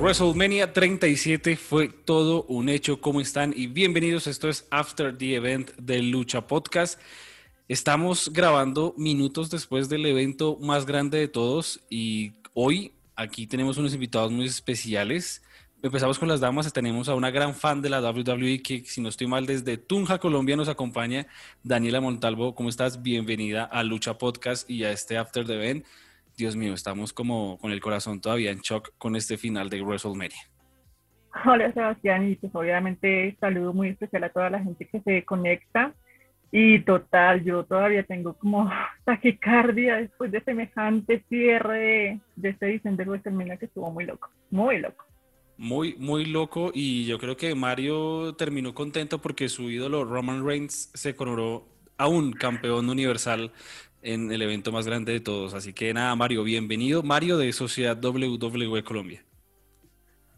WrestleMania 37 fue todo un hecho. ¿Cómo están? Y bienvenidos. Esto es After the Event de Lucha Podcast. Estamos grabando minutos después del evento más grande de todos y hoy aquí tenemos unos invitados muy especiales. Empezamos con las damas. Tenemos a una gran fan de la WWE que, si no estoy mal, desde Tunja, Colombia nos acompaña. Daniela Montalvo, ¿cómo estás? Bienvenida a Lucha Podcast y a este After the Event. Dios mío, estamos como con el corazón todavía en shock con este final de WrestleMania. Hola Sebastián, y pues obviamente saludo muy especial a toda la gente que se conecta. Y total, yo todavía tengo como taquicardia después de semejante cierre de, este edición de WrestleMania que estuvo muy loco, muy loco. Muy, muy loco y yo creo que Mario terminó contento porque su ídolo Roman Reigns se coronó a un campeón universal en el evento más grande de todos. Así que nada, Mario, bienvenido. Mario de Sociedad WWE Colombia.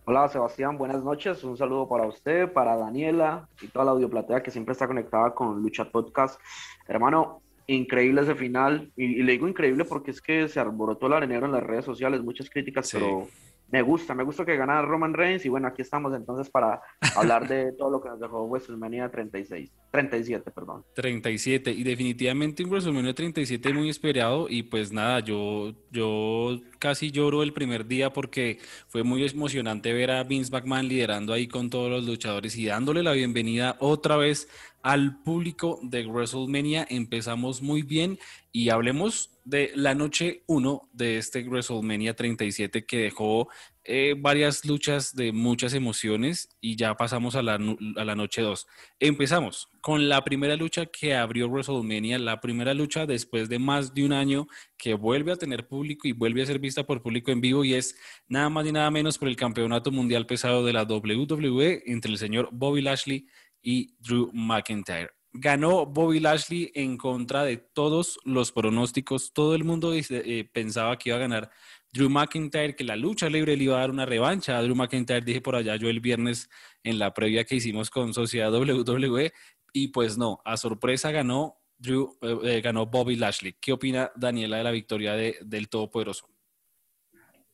Hola Sebastián, buenas noches. Un saludo para usted, para Daniela y toda la audioplatea que siempre está conectada con Lucha Podcast. Hermano, increíble ese final. Y, le digo increíble porque es que se alborotó el arenero en las redes sociales, muchas críticas, pero me gusta, me gusta que ganara Roman Reigns y bueno, aquí estamos entonces para hablar de todo lo que nos dejó WrestleMania 36, 37, perdón. 37 y definitivamente un WrestleMania 37 muy esperado y pues nada, yo, yo casi lloro el primer día porque fue muy emocionante ver a Vince McMahon liderando ahí con todos los luchadores y dándole la bienvenida otra vez al público de WrestleMania. Empezamos muy bien y hablemos de la noche 1 de este WrestleMania 37 que dejó eh, varias luchas de muchas emociones y ya pasamos a la, a la noche 2. Empezamos con la primera lucha que abrió WrestleMania, la primera lucha después de más de un año que vuelve a tener público y vuelve a ser vista por público en vivo y es nada más y nada menos por el campeonato mundial pesado de la WWE entre el señor Bobby Lashley y Drew McIntyre. Ganó Bobby Lashley en contra de todos los pronósticos. Todo el mundo eh, pensaba que iba a ganar Drew McIntyre, que la lucha libre le iba a dar una revancha a Drew McIntyre. Dije por allá yo el viernes en la previa que hicimos con Sociedad WWE. Y pues no, a sorpresa ganó, Drew, eh, eh, ganó Bobby Lashley. ¿Qué opina Daniela de la victoria de, del Todopoderoso?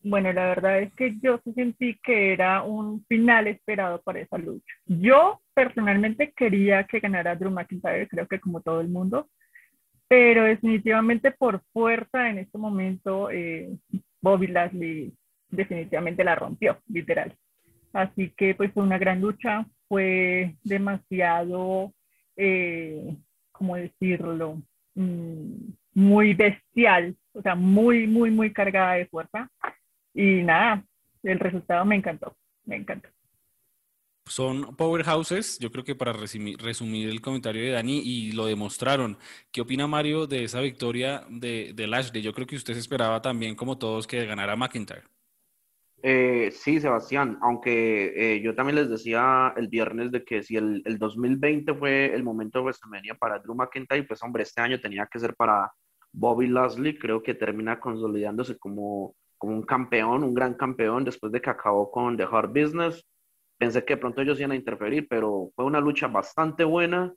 Bueno, la verdad es que yo sentí que era un final esperado para esa lucha. Yo personalmente quería que ganara Drew McIntyre, creo que como todo el mundo, pero definitivamente por fuerza en este momento eh, Bobby Lashley definitivamente la rompió, literal. Así que pues fue una gran lucha, fue demasiado, eh, ¿cómo decirlo? Mm, muy bestial, o sea, muy, muy, muy cargada de fuerza. Y nada, el resultado me encantó, me encantó. Son powerhouses, yo creo que para resumir, el comentario de Dani y lo demostraron. ¿Qué opina Mario de esa victoria de, de Lashley? Yo creo que usted esperaba también, como todos, que ganara McIntyre. Eh, sí, Sebastián, aunque eh, yo también les decía el viernes de que si el, el 2020 fue el momento de WrestleMania para Drew McIntyre, pues hombre, este año tenía que ser para Bobby Lashley, creo que termina consolidándose como como un campeón, un gran campeón, después de que acabó con The Hard Business. Pensé que pronto ellos iban a interferir, pero fue una lucha bastante buena.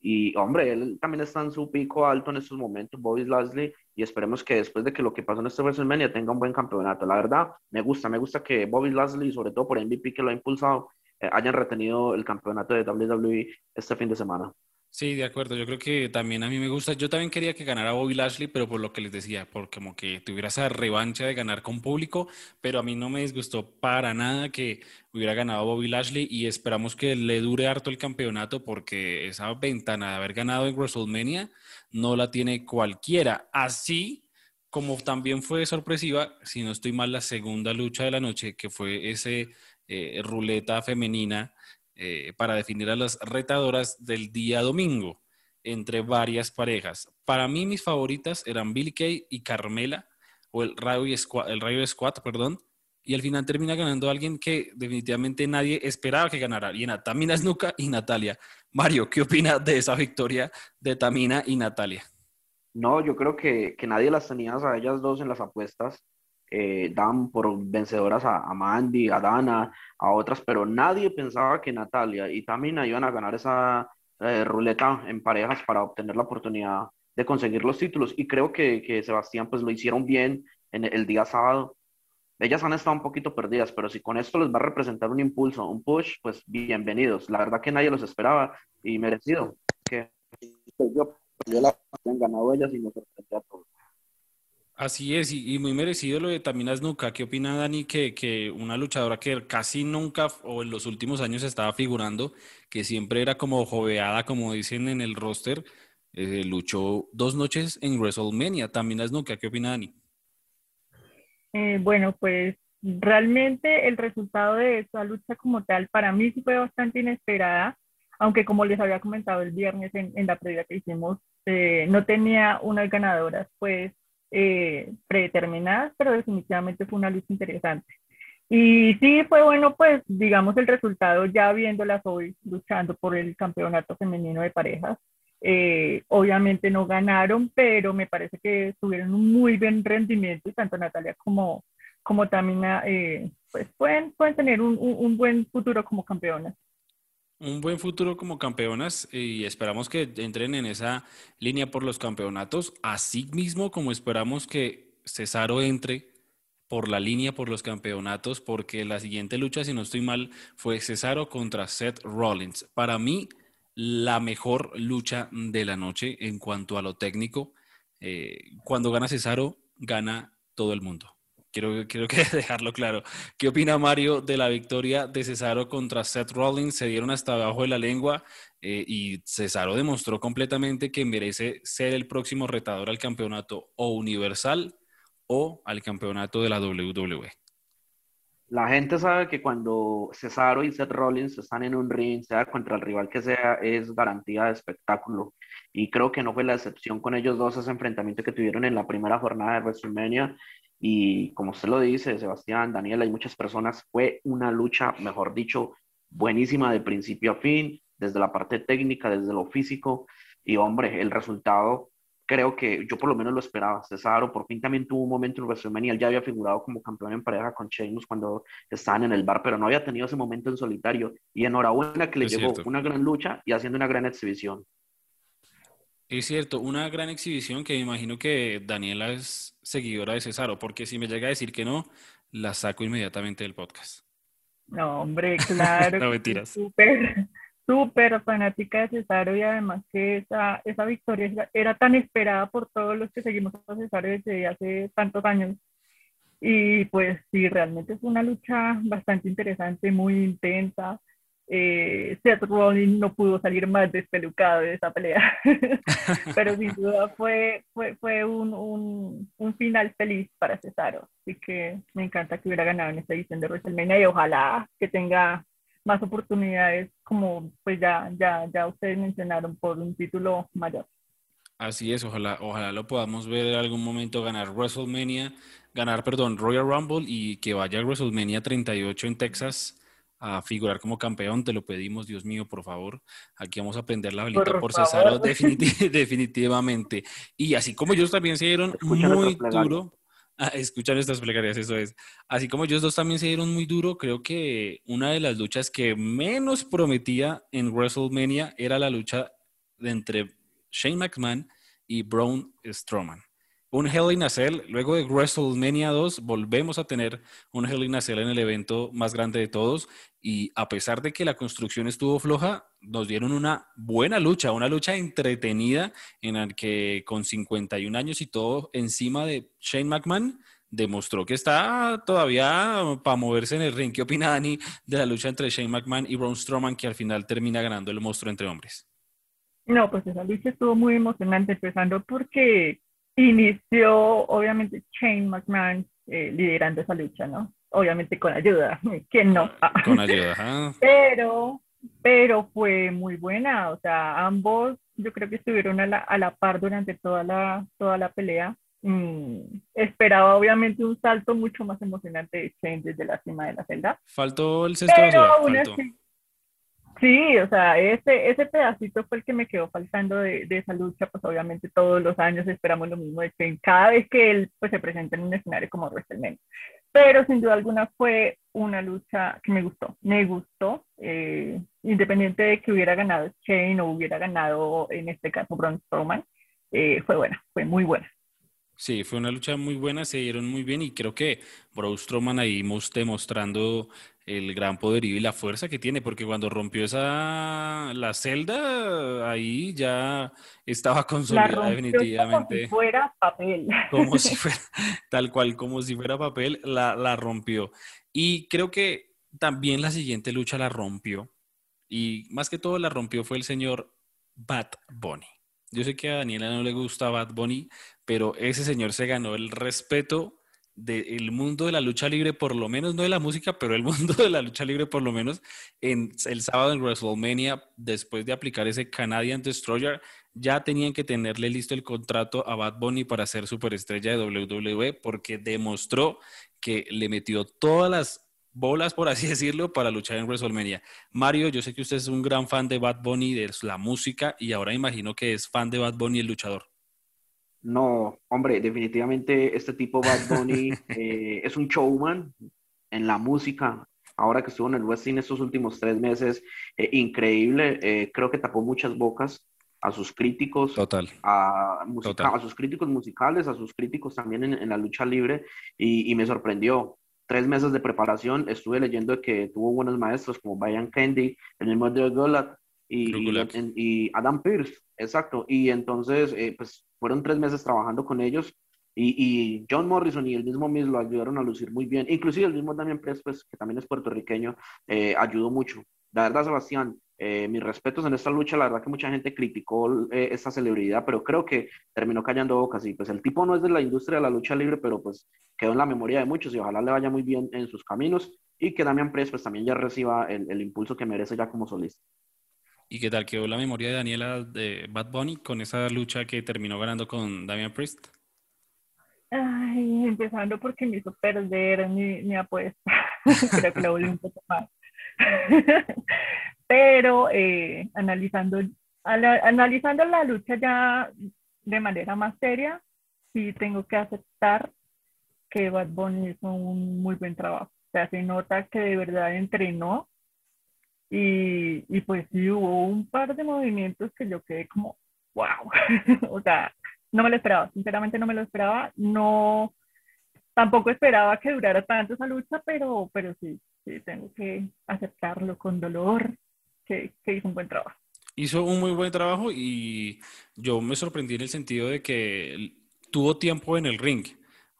Y hombre, él también está en su pico alto en estos momentos, Bobby Lashley, y esperemos que después de que lo que pasó en este WrestleMania tenga un buen campeonato. La verdad, me gusta, me gusta que Bobby Lashley, sobre todo por MVP que lo ha impulsado, eh, hayan retenido el campeonato de WWE este fin de semana. Sí, de acuerdo. Yo creo que también a mí me gusta. Yo también quería que ganara Bobby Lashley, pero por lo que les decía, por como que tuviera esa revancha de ganar con público, pero a mí no me disgustó para nada que hubiera ganado Bobby Lashley y esperamos que le dure harto el campeonato porque esa ventana de haber ganado en WrestleMania no la tiene cualquiera. Así como también fue sorpresiva, si no estoy mal, la segunda lucha de la noche, que fue ese eh, ruleta femenina eh, para definir a las retadoras del día domingo entre varias parejas. Para mí mis favoritas eran Billy Kay y Carmela, o el Rayo Squad, el Squad, perdón, y al final termina ganando alguien que definitivamente nadie esperaba que ganara, y en Tamina Snuka y Natalia. Mario, ¿qué opina de esa victoria de Tamina y Natalia? No, yo creo que, que nadie las tenía a ellas dos en las apuestas eh, dan por vencedoras a, Mandy, a Dana, a otras, pero nadie pensaba que Natalia y Tamina iban a ganar esa eh, ruleta en parejas para obtener la oportunidad de conseguir los títulos. Y creo que, que Sebastián pues lo hicieron bien en el día sábado. ellas han estado un poquito perdidas, pero si con esto les va a representar un impulso, un push, pues bienvenidos. La verdad que nadie los esperaba y merecido. Que yo, yo la han ganado ellas y nos sorprendió a todos. Así es, y, muy merecido lo de Tamina Snuka. ¿Qué opina Dani que, una luchadora que casi nunca o en los últimos años estaba figurando, que siempre era como joveada, como dicen en el roster, eh, luchó dos noches en WrestleMania? Tamina Snuka, ¿qué opina Dani? Eh, bueno, pues realmente el resultado de esa lucha como tal para mí sí fue bastante inesperada, aunque como les había comentado el viernes en, la previa que hicimos, eh, no tenía unas ganadoras pues eh, predeterminadas, pero definitivamente fue una lucha interesante. Y sí, fue bueno, pues digamos el resultado ya viéndolas hoy luchando por el campeonato femenino de parejas. Eh, obviamente no ganaron, pero me parece que tuvieron un muy buen rendimiento y tanto Natalia como, como Tamina eh, pues pueden, pueden tener un, un, buen futuro como campeonas. Un buen futuro como campeonas y esperamos que entren en esa línea por los campeonatos, así mismo como esperamos que Cesaro entre por la línea por los campeonatos, porque la siguiente lucha, si no estoy mal, fue Cesaro contra Seth Rollins. Para mí, la mejor lucha de la noche en cuanto a lo técnico. Eh, cuando gana Cesaro, gana todo el mundo. Quiero, quiero que dejarlo claro. ¿Qué opina Mario de la victoria de Cesaro contra Seth Rollins? Se dieron hasta abajo de la lengua eh, y Cesaro demostró completamente que merece ser el próximo retador al campeonato o universal o al campeonato de la WWE. La gente sabe que cuando Cesaro y Seth Rollins están en un ring, sea contra el rival que sea, es garantía de espectáculo. Y creo que no fue la excepción con ellos dos ese enfrentamiento que tuvieron en la primera jornada de WrestleMania. Y como usted lo dice, Sebastián, Daniela y muchas personas, fue una lucha, mejor dicho, buenísima de principio a fin, desde la parte técnica, desde lo físico. Y hombre, el resultado creo que yo por lo menos lo esperaba. Cesaro por fin también tuvo un momento en WrestleMania, él ya había figurado como campeón en pareja con Sheamus cuando estaban en el bar, pero no había tenido ese momento en solitario. Y enhorabuena que le llegó una gran lucha y haciendo una gran exhibición. Es cierto, una gran exhibición que me imagino que Daniela es seguidora de Cesaro, porque si me llega a decir que no, la saco inmediatamente del podcast. No, hombre, claro. no mentiras. Súper súper fanática de Cesaro y además que esa, esa victoria era tan esperada por todos los que seguimos a Cesaro desde hace tantos años. Y pues sí, realmente es una lucha bastante interesante, muy intensa. Eh, Seth Rollins no pudo salir más despelucado de esa pelea, pero sin duda fue, fue, fue un, un, un, final feliz para Cesaro. Así que me encanta que hubiera ganado en esta edición de WrestleMania y ojalá que tenga más oportunidades, como pues ya, ya, ya ustedes mencionaron, por un título mayor. Así es, ojalá, ojalá lo podamos ver en algún momento ganar WrestleMania, ganar, perdón, Royal Rumble y que vaya a WrestleMania 38 en Texas a figurar como campeón, te lo pedimos, Dios mío, por favor. Aquí vamos a prender la velita por, por Cesaro definitivamente. Y así como ellos también se dieron muy duro, Ah, escuchar nuestras plegarias, eso es. Así como ellos dos también se dieron muy duro, creo que una de las luchas que menos prometía en WrestleMania era la lucha entre Shane McMahon y Braun Strowman un Hell in a Cell. Luego de WrestleMania 2, volvemos a tener un Hell in a Cell en el evento más grande de todos. Y a pesar de que la construcción estuvo floja, nos dieron una buena lucha, una lucha entretenida en la que con 51 años y todo encima de Shane McMahon, demostró que está todavía para moverse en el ring. ¿Qué opina Dani de la lucha entre Shane McMahon y Braun Strowman que al final termina ganando el monstruo entre hombres? No, pues esa lucha estuvo muy emocionante, empezando porque inició obviamente Shane McMahon eh, liderando esa lucha, ¿no? Obviamente con ayuda, ¿quién no? Con ayuda, Pero, pero fue muy buena, o sea, ambos yo creo que estuvieron a la, a la par durante toda la, toda la pelea. Mm, esperaba obviamente un salto mucho más emocionante de Shane desde la cima de la celda. Faltó el sexto pero aún así, Sí, o sea, ese, ese pedacito fue el que me quedó faltando de, de, esa lucha, pues obviamente todos los años esperamos lo mismo de Shane, cada vez que él pues, se presenta en un escenario como WrestleMania. Pero sin duda alguna fue una lucha que me gustó, me gustó, eh, independiente de que hubiera ganado Shane o hubiera ganado en este caso Braun Strowman, eh, fue buena, fue muy buena. Sí, fue una lucha muy buena, se dieron muy bien y creo que Braun Strowman ahí demostrando el gran poderío y la fuerza que tiene, porque cuando rompió esa la celda, ahí ya estaba consolidada definitivamente. Como si fuera papel. Como si fuera, tal cual, como si fuera papel, la, la rompió. Y creo que también la siguiente lucha la rompió. Y más que todo la rompió fue el señor Bad Bunny. Yo sé que a Daniela no le gusta Bad Bunny, pero ese señor se ganó el respeto del mundo de la lucha libre, por lo menos, no de la música, pero el mundo de la lucha libre, por lo menos, en el sábado en WrestleMania, después de aplicar ese Canadian Destroyer, ya tenían que tenerle listo el contrato a Bad Bunny para ser superestrella de WWE, porque demostró que le metió todas las bolas, por así decirlo, para luchar en WrestleMania. Mario, yo sé que usted es un gran fan de Bad Bunny, de la música, y ahora imagino que es fan de Bad Bunny, el luchador. No, hombre, definitivamente este tipo Bad Bunny eh, es un showman en la música. Ahora que estuvo en el wrestling estos últimos tres meses, eh, increíble. Eh, creo que tapó muchas bocas a sus críticos, Total. A, a sus críticos musicales, a sus críticos también en, la lucha libre, y, y, me sorprendió tres meses de preparación, estuve leyendo que tuvo buenos maestros como Brian Candy, el mismo de Golat y, y, Adam Pierce, exacto. Y entonces, eh, pues fueron tres meses trabajando con ellos y, y, John Morrison y el mismo Miz lo ayudaron a lucir muy bien. Inclusive el mismo Damian Priest, pues, que también es puertorriqueño, eh, ayudó mucho. La verdad, Sebastián, eh, mis respetos en esta lucha, la verdad que mucha gente criticó eh, esta celebridad, pero creo que terminó callando bocas y pues el tipo no es de la industria de la lucha libre, pero pues quedó en la memoria de muchos y ojalá le vaya muy bien en sus caminos y que Damian Priest pues también ya reciba el, el impulso que merece ya como solista. ¿Y qué tal quedó la memoria de Daniela de Bad Bunny con esa lucha que terminó ganando con Damian Priest? Ay, empezando porque me hizo perder mi, mi apuesta. Creo que lo volví un poco más. Pero eh, analizando, analizando la lucha ya de manera más seria, sí tengo que aceptar que Bad Bunny hizo un muy buen trabajo. O sea, se nota que de verdad entrenó y, y pues sí hubo un par de movimientos que yo quedé como, wow. o sea, no me lo esperaba, sinceramente no me lo esperaba. No, tampoco esperaba que durara tanto esa lucha, pero, pero sí, sí, tengo que aceptarlo con dolor, que, hizo un buen trabajo. Hizo un muy buen trabajo y yo me sorprendí en el sentido de que tuvo tiempo en el ring.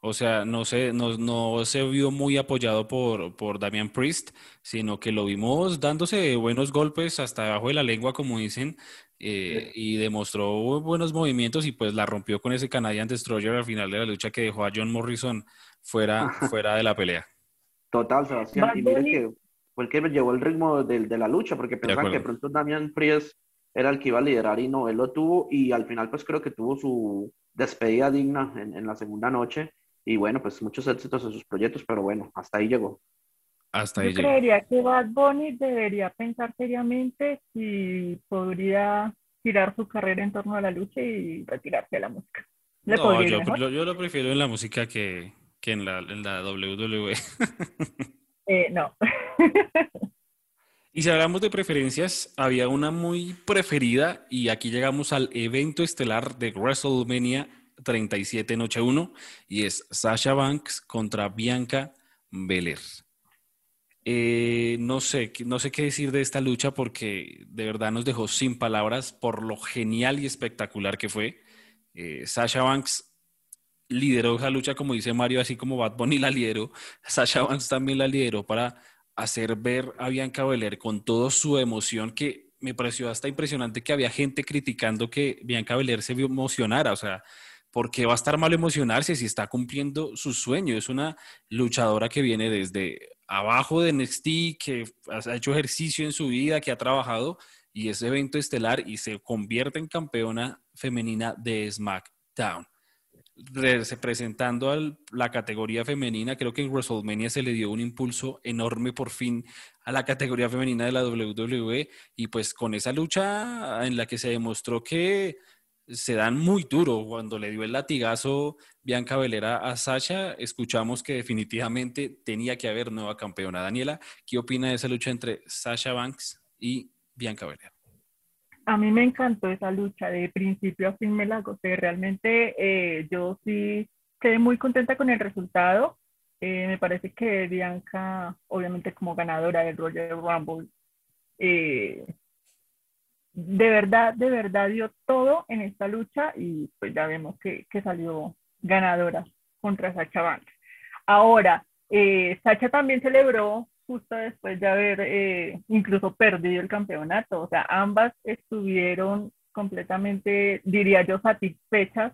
O sea, no se, no, no se vio muy apoyado por, por Damian Priest, sino que lo vimos dándose buenos golpes hasta debajo de la lengua, como dicen, eh, y demostró buenos movimientos y pues la rompió con ese Canadian Destroyer al final de la lucha que dejó a John Morrison fuera, fuera de la pelea. Total, Sebastián. Y mire que fue el que llevó el ritmo de, de la lucha, porque pensaban que pronto Damian Priest era el que iba a liderar y no, él lo tuvo y al final pues creo que tuvo su despedida digna en, en la segunda noche y bueno, pues muchos éxitos en sus proyectos, pero bueno, hasta ahí llegó. Hasta ahí Yo creería que Bad Bunny debería pensar seriamente si podría tirar su carrera en torno a la lucha y retirarse de la música. no, yo, yo, lo prefiero en la música que, que en la, en la WWE. Eh, no. y si hablamos de preferencias, había una muy preferida y aquí llegamos al evento estelar de WrestleMania 37 Noche 1 y es Sasha Banks contra Bianca Belair. Eh, no sé, no sé qué decir de esta lucha porque de verdad nos dejó sin palabras por lo genial y espectacular que fue. Eh, Sasha Banks lideró esa lucha, como dice Mario, así como Bad Bunny la lideró, Sasha Banks también la lideró para hacer ver a Bianca Belair con toda su emoción que me pareció hasta impresionante que había gente criticando que Bianca Belair se emocionara, o sea, ¿por qué va a estar mal emocionarse si está cumpliendo su sueño? Es una luchadora que viene desde abajo de NXT, que ha hecho ejercicio en su vida, que ha trabajado y es evento estelar y se convierte en campeona femenina de SmackDown representando a la categoría femenina, creo que en WrestleMania se le dio un impulso enorme por fin a la categoría femenina de la WWE y pues con esa lucha en la que se demostró que se dan muy duro cuando le dio el latigazo Bianca Velera a Sasha, escuchamos que definitivamente tenía que haber nueva campeona. Daniela, ¿qué opina de esa lucha entre Sasha Banks y Bianca Velera? A mí me encantó esa lucha, de principio a fin me la gocé. Realmente eh, yo sí quedé muy contenta con el resultado. Eh, me parece que Bianca, obviamente como ganadora del Royal Rumble, eh, de verdad, de verdad dio todo en esta lucha y pues ya vemos que, que salió ganadora contra Sacha Banks. Ahora, Sacha también celebró justo después de haber eh, incluso perdido el campeonato, o sea, ambas estuvieron completamente, diría yo, satisfechas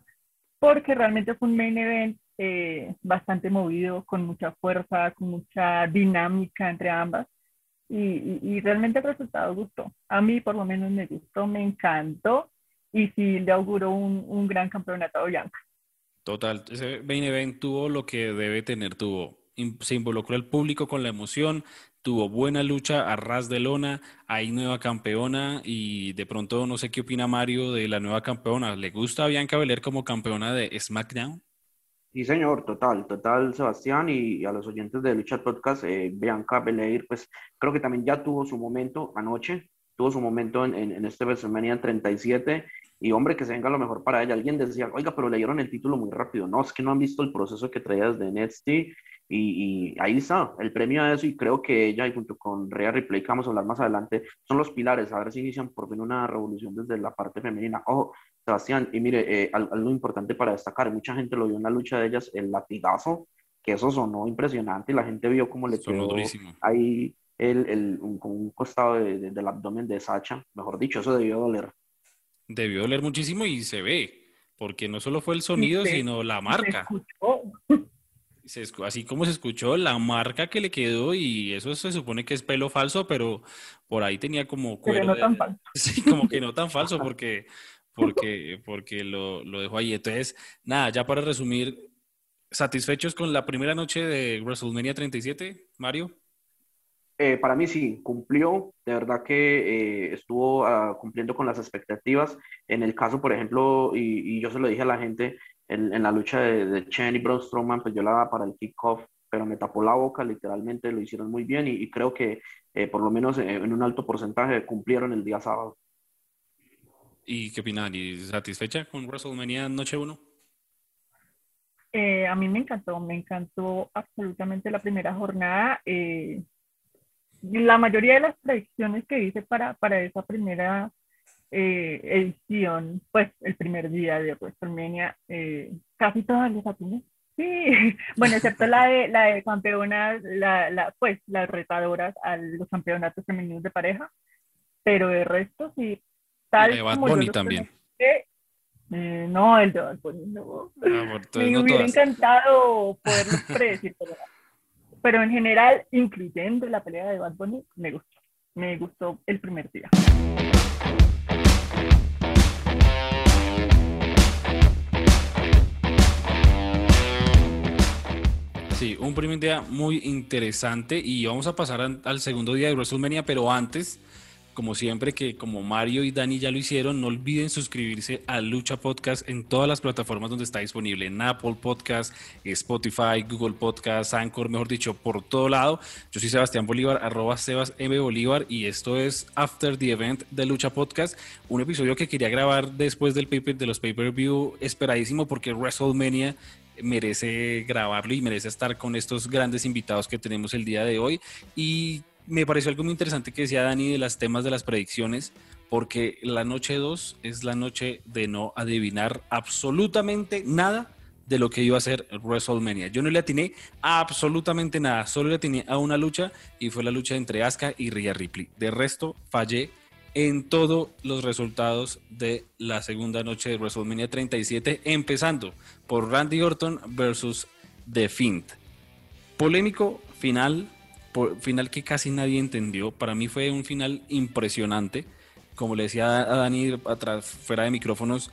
porque realmente fue un main event eh, bastante movido, con mucha fuerza, con mucha dinámica entre ambas. Y, realmente el resultado gustó. A mí por lo menos me gustó, me encantó y sí le auguró un, un gran campeonato a Bianca. Total, ese main event tuvo lo que debe tener, tuvo, se involucró el público con la emoción, tuvo buena lucha a ras de lona, hay nueva campeona y de pronto no sé qué opina Mario de la nueva campeona. ¿Le gusta a Bianca Belair como campeona de SmackDown? Sí, señor, total, total, Sebastián, y, a los oyentes de Lucha Podcast, eh, Bianca Belair, pues creo que también ya tuvo su momento anoche, tuvo su momento en, en, en este WrestleMania 37, y hombre, que se venga lo mejor para ella. Alguien decía, oiga, pero le dieron el título muy rápido. No, es que no han visto el proceso que traía desde NXT, y, y, ahí está, el premio a eso, y creo que ella, y junto con Rhea Ripley, que vamos a hablar más adelante, son los pilares, a ver si inician por fin una revolución desde la parte femenina. Ojo, Sebastián, y mire, eh, algo importante para destacar, mucha gente lo vio en la lucha de ellas, el latigazo, que eso sonó impresionante, y la gente vio cómo le quedó ahí el, el, un, con un costado de, del abdomen de Sacha, mejor dicho, eso debió doler. Debió doler muchísimo y se ve, porque no solo fue el sonido, sino la marca. así como se escuchó, la marca que le quedó, y eso se supone que es pelo falso, pero por ahí tenía como cuero. no tan falso. Sí, como que no tan falso, porque porque, porque lo, lo dejó ahí. Entonces, nada, ya para resumir, ¿satisfechos con la primera noche de WrestleMania 37, Mario? Eh, para mí sí, cumplió, de verdad que eh, estuvo uh, cumpliendo con las expectativas. En el caso, por ejemplo, y, y yo se lo dije a la gente, en, en la lucha de, de, Chen y Braun Strowman, pues yo la daba para el kickoff, pero me tapó la boca, literalmente lo hicieron muy bien y, y creo que eh, por lo menos en un alto porcentaje cumplieron el día sábado. ¿Y qué opinan? ¿Y satisfecha con WrestleMania Noche 1? Eh, a mí me encantó, me encantó absolutamente la primera jornada. Eh, la mayoría de las predicciones que hice para, para esa primera eh, edición, pues el primer día de WrestleMania, casi todas las atiné. Sí, bueno, excepto la de, la de campeonas, la, la, pues las retadoras a los campeonatos femeninos de pareja, pero de resto sí, de Bad Bunny también. Eh, no, el de Bad Bunny no. Ah, me hubiera encantado poderlo predecir, pero, en general, incluyendo la pelea de Bad Bunny, me gustó. Me gustó el primer día. Sí, un primer día muy interesante y vamos a pasar al segundo día de WrestleMania, pero antes como siempre que como Mario y Dani ya lo hicieron, no olviden suscribirse a Lucha Podcast en todas las plataformas donde está disponible, en Apple Podcast, Spotify, Google Podcast, Anchor, mejor dicho, por todo lado. Yo soy Sebastián Bolívar, arroba Sebas. Bolívar y esto es After the Event de Lucha Podcast, un episodio que quería grabar después del paper, de los pay-per-view esperadísimo porque WrestleMania merece grabarlo y merece estar con estos grandes invitados que tenemos el día de hoy y me pareció algo muy interesante que decía Dani de los temas de las predicciones, porque la noche 2 es la noche de no adivinar absolutamente nada de lo que iba a ser WrestleMania. Yo no le atiné absolutamente nada, solo le atiné a una lucha y fue la lucha entre Asuka y Rhea Ripley. De resto, fallé en todos los resultados de la segunda noche de WrestleMania 37, empezando por Randy Orton versus The Fiend. Polémico final final que casi nadie entendió. Para mí fue un final impresionante. Como le decía a Dani atrás, fuera de micrófonos,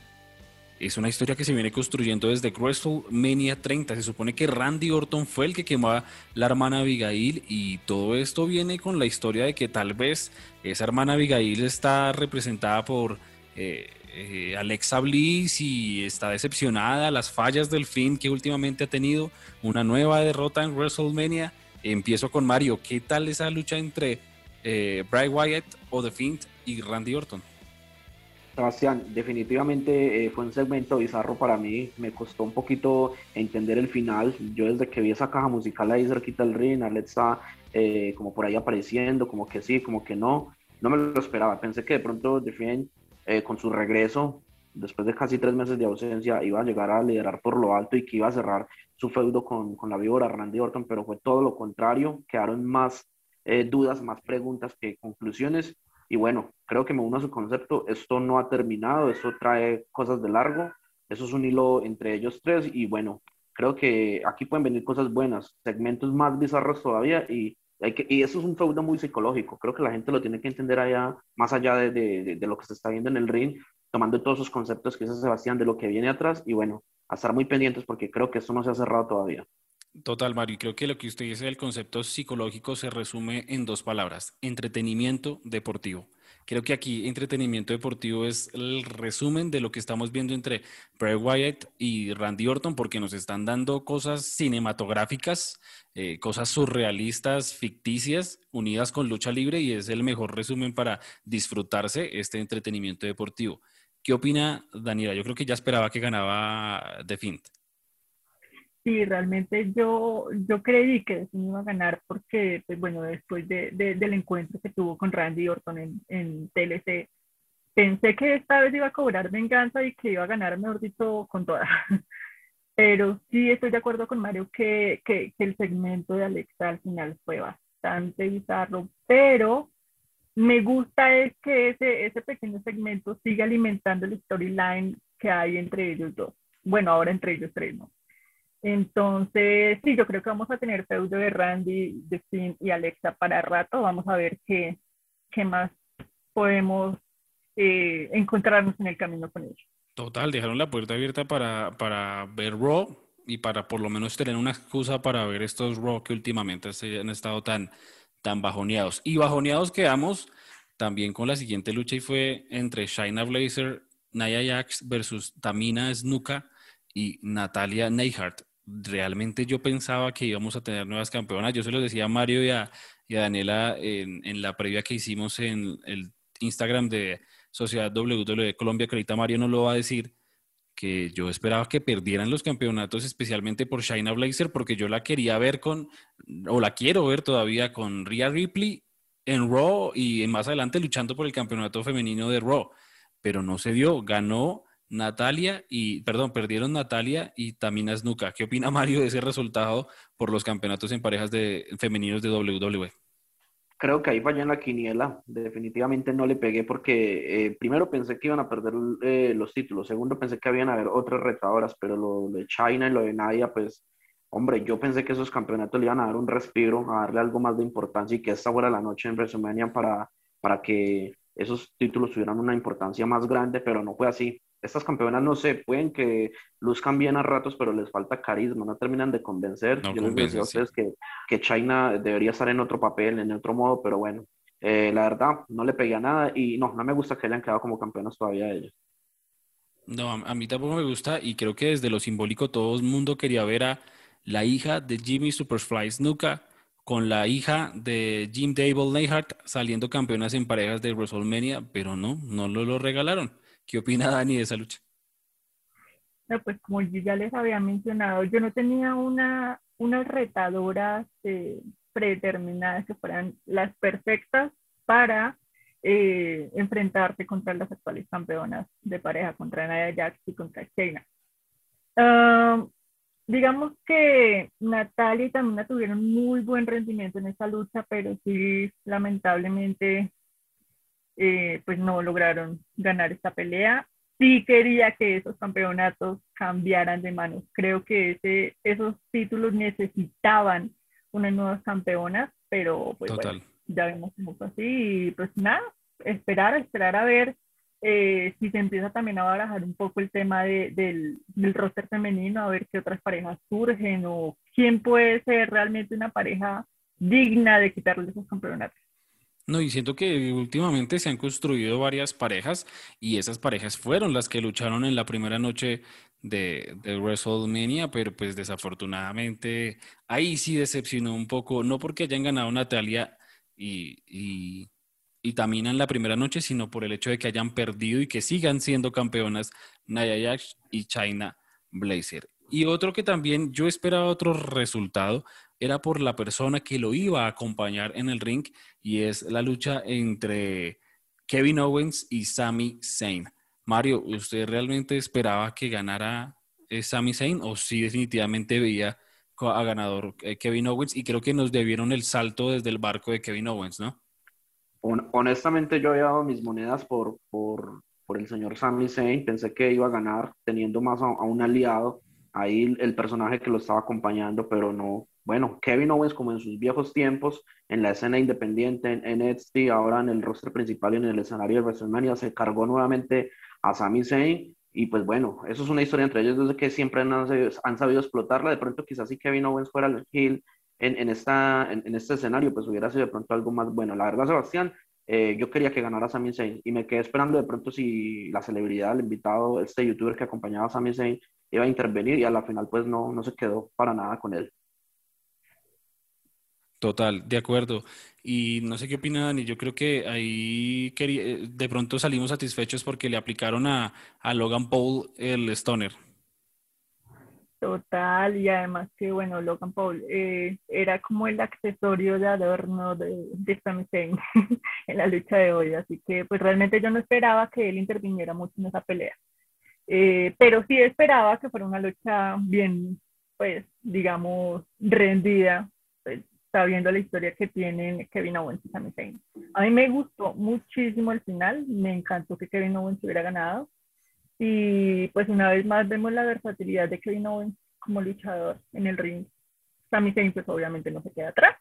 es una historia que se viene construyendo desde WrestleMania 30. Se supone que Randy Orton fue el que quemó a la hermana Abigail y todo esto viene con la historia de que tal vez esa hermana Abigail está representada por eh, eh, Alexa Bliss y está decepcionada, las fallas del fin que últimamente ha tenido, una nueva derrota en WrestleMania Empiezo con Mario. ¿Qué tal esa lucha entre eh, Bray Wyatt o The Fiend y Randy Orton? Sebastián, definitivamente eh, fue un segmento bizarro para mí. Me costó un poquito entender el final. Yo desde que vi esa caja musical ahí cerquita del ring, Alexa eh, como por ahí apareciendo, como que sí, como que no, no me lo esperaba. Pensé que de pronto The eh, con su regreso, después de casi tres meses de ausencia, iba a llegar a liderar por lo alto y que iba a cerrar su feudo con, con la víbora Randy Orton, pero fue todo lo contrario. Quedaron más dudas, más preguntas que conclusiones y bueno, creo que me uno a su concepto, esto no ha terminado, esto trae cosas de largo, eso es un hilo entre ellos tres y bueno, creo que aquí pueden venir cosas buenas, segmentos más bizarros todavía y, hay que, y eso es un feudo muy psicológico, creo que la gente lo tiene que entender allá, más allá de, de, de lo que se está viendo en el ring, tomando todos esos conceptos que dice Sebastián de lo que viene atrás y bueno, a estar muy pendientes porque creo que esto no se ha cerrado todavía. Total, Mario. Y creo que lo que usted dice del concepto psicológico se resume en dos palabras, entretenimiento deportivo. Creo que aquí entretenimiento deportivo es el resumen de lo que estamos viendo entre Bray Wyatt y Randy Orton, porque nos están dando cosas cinematográficas, eh, cosas surrealistas, ficticias, unidas con lucha libre, y es el mejor resumen para disfrutarse este entretenimiento deportivo. ¿Qué opina Daniela? Yo creo que ya esperaba que ganaba The Fint. Sí, realmente yo, yo creí que sí iba a ganar porque, pues bueno, después de, del encuentro que tuvo con Randy Orton en, en TLC, pensé que esta vez iba a cobrar venganza y que iba a ganar, mejor dicho, con toda. Pero sí estoy de acuerdo con Mario que, que, que el segmento de Alexa al final fue bastante bizarro, pero me gusta es que ese, ese pequeño segmento sigue alimentando el storyline que hay entre ellos dos. Bueno, ahora entre ellos tres, ¿no? Entonces, sí, yo creo que vamos a tener feudo de Randy, de Finn y Alexa para rato. Vamos a ver qué, qué más podemos eh, encontrarnos en el camino con ellos. Total, dejaron la puerta abierta para, para ver Raw y para por lo menos tener una excusa para ver estos Raw que últimamente han estado tan, tan bajoneados. Y bajoneados quedamos también con la siguiente lucha y fue entre Shayna Blazer, Nia Jax versus Tamina Snuka y Natalia Neihart realmente yo pensaba que íbamos a tener nuevas campeonas. Yo se lo decía a Mario y a, Daniela en, la previa que hicimos en el Instagram de Sociedad WWE Colombia, que Mario no lo va a decir, que yo esperaba que perdieran los campeonatos, especialmente por Shayna Blazer, porque yo la quería ver con, o la quiero ver todavía con Rhea Ripley en Raw y más adelante luchando por el campeonato femenino de Raw. Pero no se dio, ganó Natalia y, perdón, perdieron Natalia y Tamina Snuka. ¿Qué opina Mario de ese resultado por los campeonatos en parejas de, femeninos de WWE? Creo que ahí falló en la quiniela. Definitivamente no le pegué porque eh, primero pensé que iban a perder eh, los títulos. Segundo pensé que habían a haber otras retadoras, pero lo de China y lo de Nadia, pues, hombre, yo pensé que esos campeonatos le iban a dar un respiro, a darle algo más de importancia y que esta fuera la noche en WrestleMania para, para que esos títulos tuvieran una importancia más grande, pero no fue así estas campeonas no sé, pueden que luzcan bien a ratos, pero les falta carisma, no terminan de convencer. Yo les decía a ustedes que, que China debería estar en otro papel, en otro modo, pero bueno, eh, la verdad, no le pegué a nada y no, no me gusta que hayan quedado como campeonas todavía ellos. No, a, mí tampoco me gusta y creo que desde lo simbólico todo el mundo quería ver a la hija de Jimmy Superfly Snuka con la hija de Jim Dable Neihart saliendo campeonas en parejas de WrestleMania, pero no, no lo, lo regalaron. ¿Qué opina Dani de esa lucha? pues como yo ya les había mencionado, yo no tenía una, unas retadoras eh, predeterminadas que fueran las perfectas para eh, enfrentarse contra las actuales campeonas de pareja, contra Naya Jax y contra Shayna. digamos que Natalia y Tamina tuvieron muy buen rendimiento en esa lucha, pero sí, lamentablemente, eh, pues no lograron ganar esta pelea. Sí quería que esos campeonatos cambiaran de manos. Creo que ese, esos títulos necesitaban unas nuevas campeonas, pero pues bueno, ya vemos mucho así y pues nada, esperar, esperar a ver eh, si se empieza también a barajar un poco el tema de, del, del roster femenino, a ver qué otras parejas surgen o quién puede ser realmente una pareja digna de quitarle esos campeonatos. No, y siento que últimamente se han construido varias parejas y esas parejas fueron las que lucharon en la primera noche de, de WrestleMania, pero pues desafortunadamente ahí sí decepcionó un poco, no porque hayan ganado Natalia y, y también en la primera noche, sino por el hecho de que hayan perdido y que sigan siendo campeonas Nia Jax y China Blazer. Y otro que también yo esperaba otro resultado era por la persona que lo iba a acompañar en el ring y es la lucha entre Kevin Owens y Sami Zayn. Mario, ¿usted realmente esperaba que ganara eh, Sami Zayn o sí definitivamente veía a ganador eh, Kevin Owens y creo que nos debieron el salto desde el barco de Kevin Owens, ¿no? Honestamente yo había dado mis monedas por, por, por el señor Sami Zayn, pensé que iba a ganar teniendo más a, un aliado, ahí el personaje que lo estaba acompañando, pero no, bueno, Kevin Owens como en sus viejos tiempos, en la escena independiente, en NXT, ahora en el roster principal y en el escenario de WrestleMania, se cargó nuevamente a Sami Zayn y pues bueno, eso es una historia entre ellos desde que siempre han, sabido explotarla. De pronto, quizás si Kevin Owens fuera el heel en, en, esta, en, este escenario, pues hubiera sido de pronto algo más bueno. La verdad, Sebastián, eh, yo quería que ganara Sami Zayn y me quedé esperando de pronto si la celebridad, el invitado, este youtuber que acompañaba a Sami Zayn, iba a intervenir y a la final, pues no, no se quedó para nada con él. Total, de acuerdo. Y no sé qué opina Dani, yo creo que ahí eh, de pronto salimos satisfechos porque le aplicaron a, Logan Paul el Stoner. Total, y además que bueno, Logan Paul eh, era como el accesorio de adorno de, de Sami en la lucha de hoy, así que pues realmente yo no esperaba que él interviniera mucho en esa pelea, eh, pero sí esperaba que fuera una lucha bien, pues digamos, rendida, pues, sabiendo la historia que tienen Kevin Owens y Sami Zayn. A mí me gustó muchísimo el final, me encantó que Kevin Owens hubiera ganado. Y pues una vez más vemos la versatilidad de Kevin Owens como luchador en el ring. Sami Zayn pues obviamente no se queda atrás,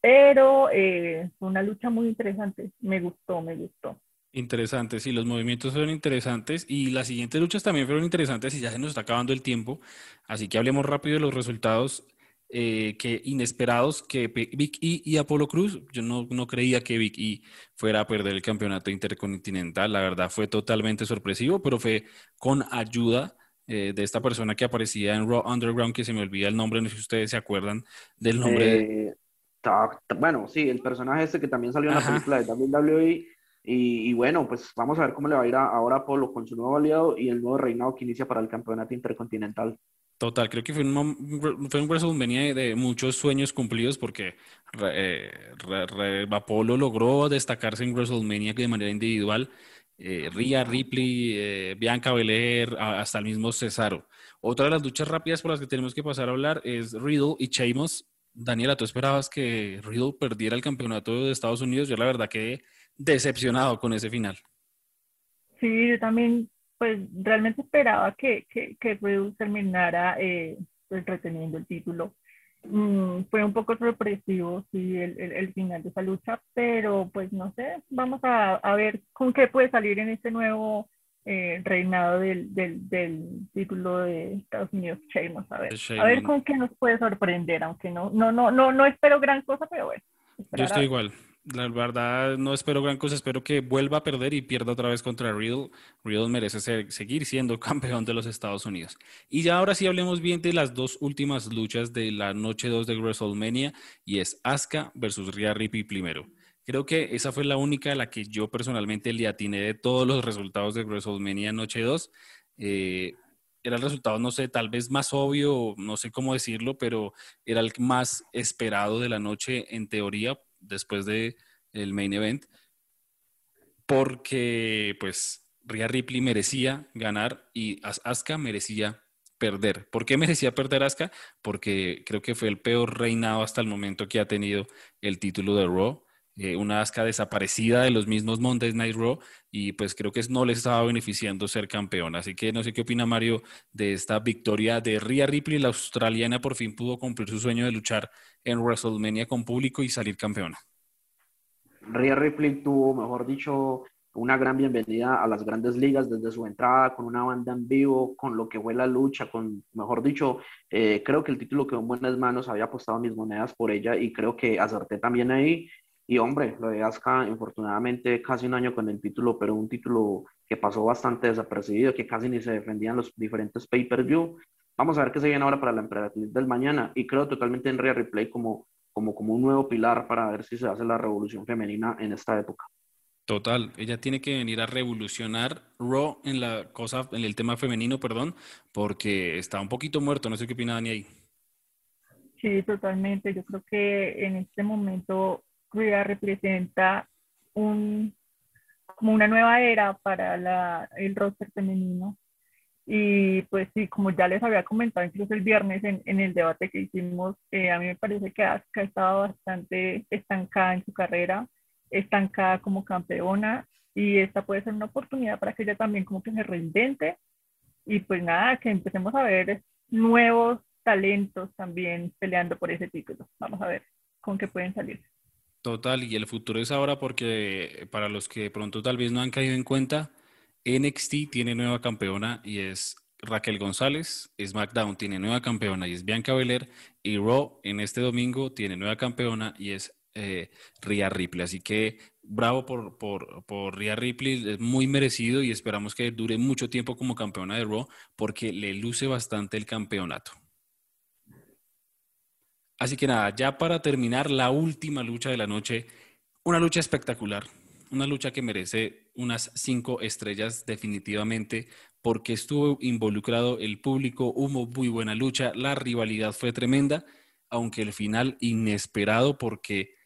pero eh, fue una lucha muy interesante, me gustó, me gustó. Interesante, sí, los movimientos fueron interesantes y las siguientes luchas también fueron interesantes y ya se nos está acabando el tiempo, así que hablemos rápido de los resultados eh, que inesperados que Vic E y Apolo Cruz. Yo no, no, creía que Vic E fuera a perder el campeonato intercontinental. La verdad fue totalmente sorpresivo, pero fue con ayuda eh, de esta persona que aparecía en Raw Underground, que se me olvida el nombre, no sé si ustedes se acuerdan del nombre. Eh, bueno, sí, el personaje este que también salió en la película de WWE. Y, y, bueno, pues vamos a ver cómo le va a ir ahora a Apolo con su nuevo aliado y el nuevo reinado que inicia para el campeonato intercontinental. Total, creo que fue un, fue un WrestleMania de muchos sueños cumplidos porque eh, Apolo logró destacarse en WrestleMania de manera individual. Eh, Rhea Ripley, eh, Bianca Belair, hasta el mismo Cesaro. Otra de las luchas rápidas por las que tenemos que pasar a hablar es Riddle y Sheamus. Daniela, ¿tú esperabas que Riddle perdiera el campeonato de Estados Unidos? Yo la verdad quedé decepcionado con ese final. Sí, yo también pues realmente esperaba que, que, que terminara eh, pues, reteniendo el título. Mm, fue un poco sorpresivo, sí, el, el, final de esa lucha, pero pues no sé, vamos a, a ver con qué puede salir en este nuevo eh, reinado del, del, del, título de Estados Unidos, Sheamus, a ver, a ver con qué nos puede sorprender, aunque no, no, no, no, no espero gran cosa, pero bueno. Yo estoy igual, la verdad, no espero gran cosa. Espero que vuelva a perder y pierda otra vez contra Riddle. Riddle merece seguir siendo campeón de los Estados Unidos. Y ya ahora sí hablemos bien de las dos últimas luchas de la noche 2 de WrestleMania y es Asuka versus Rhea Ripley primero. Creo que esa fue la única a la que yo personalmente le atiné de todos los resultados de WrestleMania noche 2. Eh, era el resultado, no sé, tal vez más obvio, no sé cómo decirlo, pero era el más esperado de la noche en teoría después de el main event, porque pues Rhea Ripley merecía ganar y Asuka merecía perder. ¿Por qué merecía perder Asuka? Porque creo que fue el peor reinado hasta el momento que ha tenido el título de Raw. Eh, una Asuka desaparecida de los mismos Monday Night Raw y pues creo que no les estaba beneficiando ser campeón. Así que no sé qué opina Mario de esta victoria de Rhea Ripley, la australiana por fin pudo cumplir su sueño de luchar en WrestleMania con público y salir campeona. Rhea Ripley tuvo, mejor dicho, una gran bienvenida a las grandes ligas desde su entrada, con una banda en vivo, con lo que fue la lucha, con, mejor dicho, eh, creo que el título quedó en buenas manos, había apostado mis monedas por ella y creo que acerté también ahí. Y hombre, lo de Asuka, infortunadamente, casi un año con el título, pero un título que pasó bastante desapercibido, que casi ni se defendían los diferentes pay-per-view. Vamos a ver qué se viene ahora para la emperatriz del mañana. Y creo totalmente en Real Replay como, como, como un nuevo pilar para ver si se hace la revolución femenina en esta época. Total, ella tiene que venir a revolucionar Raw en la cosa, en el tema femenino, perdón, porque está un poquito muerto. No sé qué opina Dani ahí. Sí, totalmente. Yo creo que en este momento Rhea representa un, como una nueva era para la, el roster femenino. Y pues sí, como ya les había comentado incluso el viernes en, en el debate que hicimos, eh, a mí me parece que Asuka estaba bastante estancada en su carrera estancada como campeona y esta puede ser una oportunidad para que ella también como que se reinvente y pues nada, que empecemos a ver nuevos talentos también peleando por ese título. Vamos a ver con qué pueden salir. Total, y el futuro es ahora porque para los que pronto tal vez no han caído en cuenta, NXT tiene nueva campeona y es Raquel González, SmackDown tiene nueva campeona y es Bianca Belair, y Raw en este domingo tiene nueva campeona y es eh, Ria Ripley. Así que bravo por, por, por Ria Ripley, es muy merecido y esperamos que dure mucho tiempo como campeona de Raw porque le luce bastante el campeonato. Así que nada, ya para terminar la última lucha de la noche, una lucha espectacular, una lucha que merece unas cinco estrellas definitivamente porque estuvo involucrado el público, hubo muy buena lucha, la rivalidad fue tremenda, aunque el final inesperado porque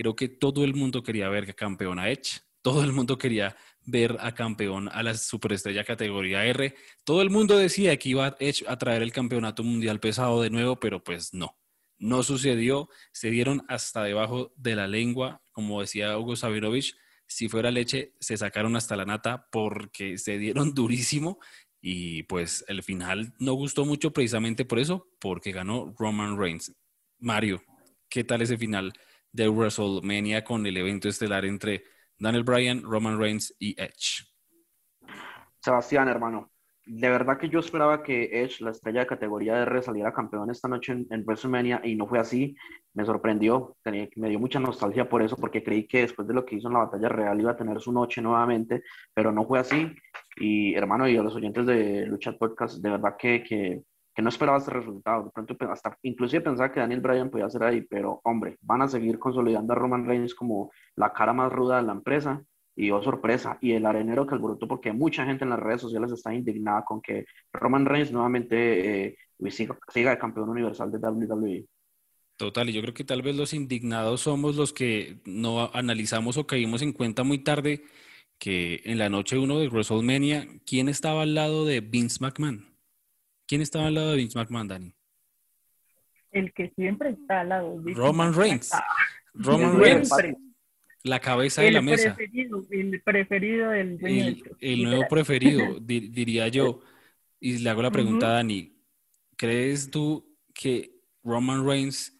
Creo que todo el mundo quería ver campeón a Edge, todo el mundo quería ver a campeón a la superestrella categoría R. Todo el mundo decía que iba Edge a traer el campeonato mundial pesado de nuevo, pero pues no. No sucedió, se dieron hasta debajo de la lengua, como decía Hugo Sabinovich, si fuera leche, se sacaron hasta la nata porque se dieron durísimo y pues el final no gustó mucho precisamente por eso, porque ganó Roman Reigns. Mario, ¿qué tal ese final? de WrestleMania con el evento estelar entre Daniel Bryan, Roman Reigns y Edge. Sebastián, hermano, de verdad que yo esperaba que Edge, la estrella de categoría R, saliera campeón esta noche en, WrestleMania y no fue así. Me sorprendió, me dio mucha nostalgia por eso, porque creí que después de lo que hizo en la batalla real iba a tener su noche nuevamente, pero no fue así. Y hermano, y a los oyentes de Lucha Podcast, de verdad que, que que no esperaba este resultado. De pronto, hasta inclusive pensaba que Daniel Bryan podía ser ahí, pero hombre, van a seguir consolidando a Roman Reigns como la cara más ruda de la empresa. Y oh sorpresa, y el arenero que alborotó porque mucha gente en las redes sociales está indignada con que Roman Reigns nuevamente eh, siga, siga el campeón universal de WWE. Total, y yo creo que tal vez los indignados somos los que no analizamos o caímos en cuenta muy tarde que en la noche 1 de WrestleMania, ¿quién estaba al lado de Vince McMahon? ¿Quién estaba al lado de Vince McMahon, Dani? El que siempre está al lado de Roman Reigns. Roman Reigns. La cabeza de la mesa. el preferido del el, el nuevo preferido, diría yo. Y le hago la pregunta a Dani. ¿Crees tú que Roman Reigns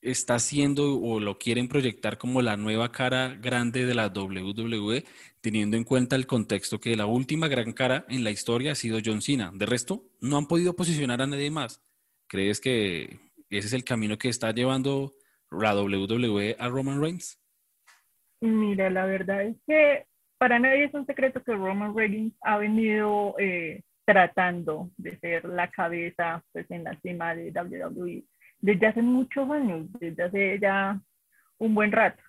está haciendo o lo quieren proyectar como la nueva cara grande de la WWE, teniendo en cuenta el contexto que la última gran cara en la historia ha sido John Cena. De resto, no han podido posicionar a nadie más. ¿Crees que ese es el camino que está llevando la WWE a Roman Reigns? Mira, la verdad es que para nadie es un secreto que Roman Reigns ha venido eh, tratando de ser la cabeza pues, en la cima de WWE desde hace muchos años, desde hace ya un buen rato.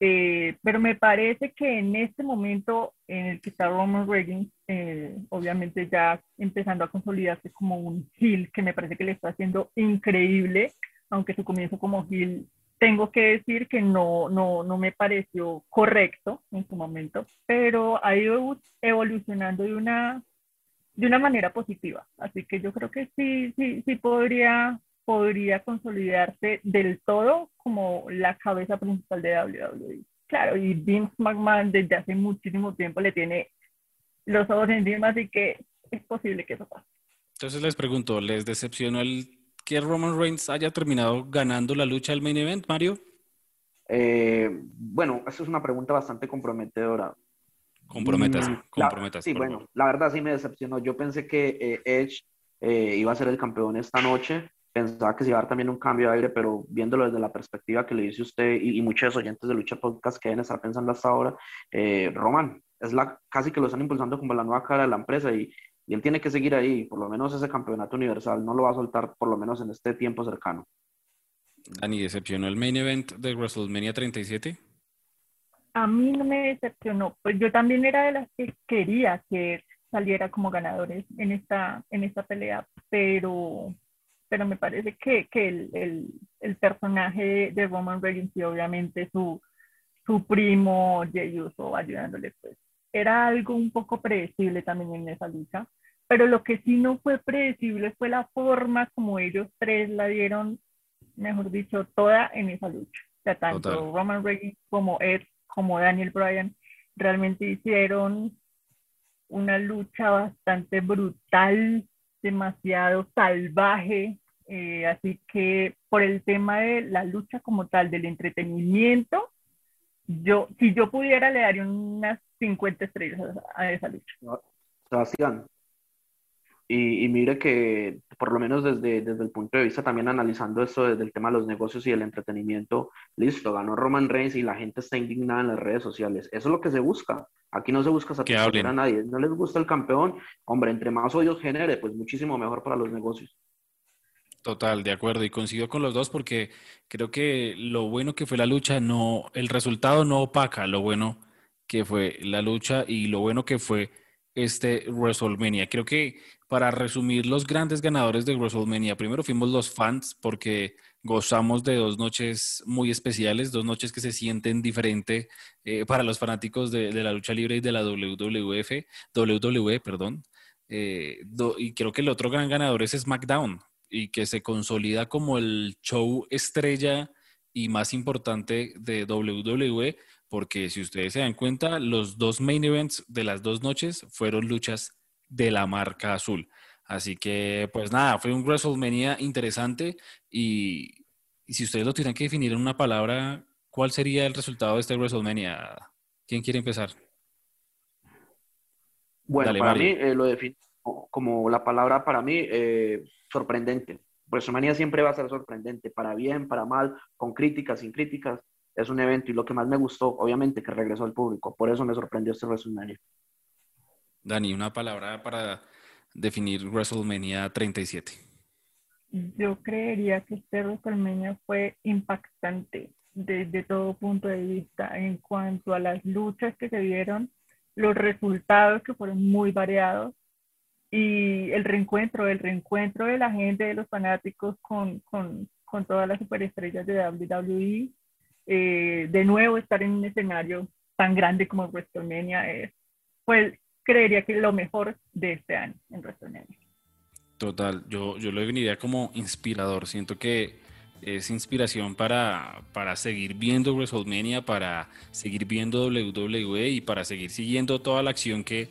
Eh, pero me parece que en este momento en el que está Roman Reigns, eh, obviamente ya empezando a consolidarse como un heel, que me parece que le está haciendo increíble, aunque su comienzo como heel, tengo que decir que no, no, no me pareció correcto en su momento, pero ha ido evolucionando de una, de una manera positiva. Así que yo creo que sí, sí, sí podría podría consolidarse del todo como la cabeza principal de WWE. Claro, y Vince McMahon desde hace muchísimo tiempo le tiene los ojos encima, así que es posible que eso pase. Entonces les pregunto, ¿les decepcionó el que Roman Reigns haya terminado ganando la lucha del main event, Mario? Eh, bueno, esa es una pregunta bastante comprometedora. Comprométase, mm, comprométase. sí, bueno, la verdad sí me decepcionó. Yo pensé que eh, Edge eh, iba a ser el campeón esta noche pensaba que se iba a dar también un cambio de aire, pero viéndolo desde la perspectiva que le dice usted y, muchos oyentes de Lucha Podcast que deben estar pensando hasta ahora, Roman, es la, casi que lo están impulsando como la nueva cara de la empresa y, y, él tiene que seguir ahí, por lo menos ese campeonato universal, no lo va a soltar por lo menos en este tiempo cercano. Dani, ¿decepcionó el main event de WrestleMania 37? a mí no me decepcionó. Pues yo también era de las que quería que saliera como ganadores en esta, en esta pelea, pero, pero me parece que, que el, el, el, personaje de Roman Reigns y obviamente su, su primo Jey Uso ayudándole, pues era algo un poco predecible también en esa lucha. Pero lo que sí no fue predecible fue la forma como ellos tres la dieron, mejor dicho, toda en esa lucha. O sea, tanto Roman Reigns como Ed, como Daniel Bryan, realmente hicieron una lucha bastante brutal, demasiado salvaje. Eh, así que por el tema de la lucha como tal, del entretenimiento, yo, si yo pudiera, le daría unas 50 estrellas a, esa lucha. Sebastián, y, mire que, por lo menos desde, desde el punto de vista también analizando esto desde el tema de los negocios y el entretenimiento, listo, ganó Roman Reigns y la gente está indignada en las redes sociales. Eso es lo que se busca. Aquí no se busca satisfacer a nadie. No les gusta el campeón, hombre, entre más odios genere, pues muchísimo mejor para los negocios. Total, de acuerdo, y coincido con los dos porque creo que lo bueno que fue la lucha, no, el resultado no opaca lo bueno que fue la lucha y lo bueno que fue este WrestleMania. Creo que para resumir los grandes ganadores de WrestleMania, primero fuimos los fans porque gozamos de dos noches muy especiales, dos noches que se sienten diferente eh, para los fanáticos de, la lucha libre y de la WWF, WWE, perdón. Eh, y creo que el otro gran ganador es SmackDown y que se consolida como el show estrella y más importante de WWE porque si ustedes se dan cuenta, los dos main events de las dos noches fueron luchas de la marca azul. Así que, pues nada, fue un WrestleMania interesante y, si ustedes lo tienen que definir en una palabra, ¿cuál sería el resultado de este WrestleMania? ¿Quién quiere empezar? Bueno, para mí eh, lo defino como la palabra para mí eh, sorprendente. WrestleMania siempre va a ser sorprendente, para bien, para mal, con críticas, sin críticas es un evento y lo que más me gustó, obviamente, que regresó al público. Por eso me sorprendió este WrestleMania. Dani, una palabra para definir WrestleMania 37. Yo creería que este WrestleMania fue impactante desde todo punto de vista en cuanto a las luchas que se dieron, los resultados que fueron muy variados y el reencuentro, el reencuentro de la gente, de los fanáticos con, con, con todas las superestrellas de WWE eh, de nuevo estar en un escenario tan grande como WrestleMania es, pues creería que lo mejor de este año en WrestleMania. Total, yo, yo lo definiría como inspirador. Siento que es inspiración para, para seguir viendo WrestleMania, para seguir viendo WWE y para seguir siguiendo toda la acción que,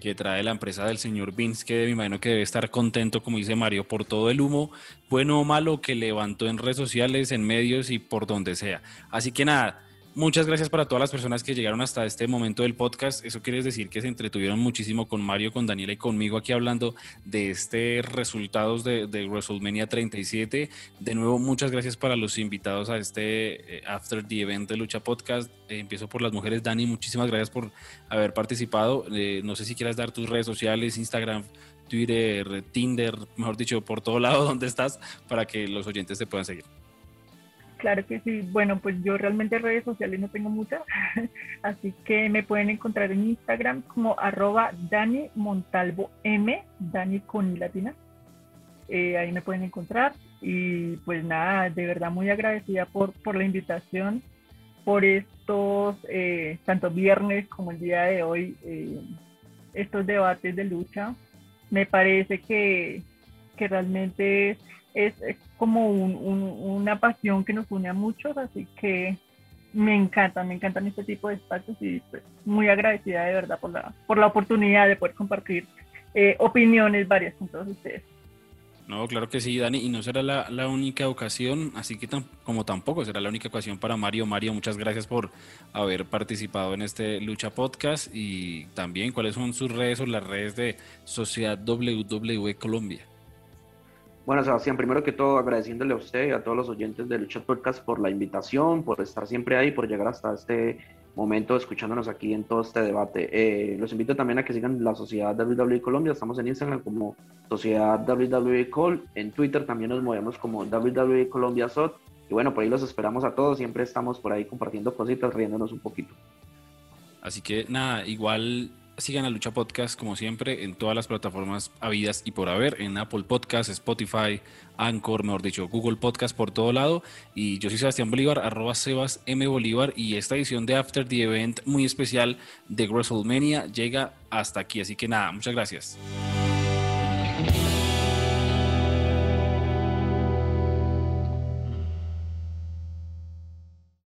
que, trae la empresa del señor Vince, que me imagino que debe estar contento, como dice Mario, por todo el humo, bueno o malo, que levantó en redes sociales, en medios y por donde sea. Así que nada, Muchas gracias para todas las personas que llegaron hasta este momento del podcast. Eso quiere decir que se entretuvieron muchísimo con Mario, con Daniela y conmigo aquí hablando de este resultados de, WrestleMania 37. De nuevo, muchas gracias para los invitados a este eh, After the Event de Lucha Podcast. Eh, empiezo por las mujeres. Dani, muchísimas gracias por haber participado. Eh, no sé si quieras dar tus redes sociales, Instagram, Twitter, Tinder, mejor dicho, por todo lado donde estás, para que los oyentes te puedan seguir. Claro que sí. Bueno, pues yo realmente redes sociales no tengo muchas, así que me pueden encontrar en Instagram como arroba Dani Montalvo M, Dani con latina. Eh, ahí me pueden encontrar y pues nada, de verdad muy agradecida por, por la invitación, por estos, eh, tanto viernes como el día de hoy, eh, estos debates de lucha. Me parece que, que realmente es, como una pasión que nos une a muchos, así que me encanta, me encantan este tipo de espacios y pues, muy agradecida de verdad por la, por la oportunidad de poder compartir eh, opiniones varias con todos ustedes. No, claro que sí, Dani, y no será la, la única ocasión, así que como tampoco será la única ocasión para Mario. Mario, muchas gracias por haber participado en este Lucha Podcast y también cuáles son sus redes o las redes de Sociedad WWE Colombia. Bueno, Sebastián, primero que todo agradeciéndole a usted y a todos los oyentes de Lucha Podcast por la invitación, por estar siempre ahí, por llegar hasta este momento escuchándonos aquí en todo este debate. Eh, los invito también a que sigan la Sociedad WWE Colombia, estamos en Instagram como Sociedad WWE Col, en Twitter también nos movemos como WWE Colombia SOT y bueno, por ahí los esperamos a todos, siempre estamos por ahí compartiendo cositas, riéndonos un poquito. Así que nada, igual sigan la Lucha Podcast como siempre en todas las plataformas habidas y por haber, en Apple Podcast, Spotify, Anchor, mejor dicho, Google Podcast por todo lado. Y yo soy Sebastián Bolívar, arroba Sebas M. Bolívar y esta edición de After the Event muy especial de WrestleMania llega hasta aquí. Así que nada, muchas gracias.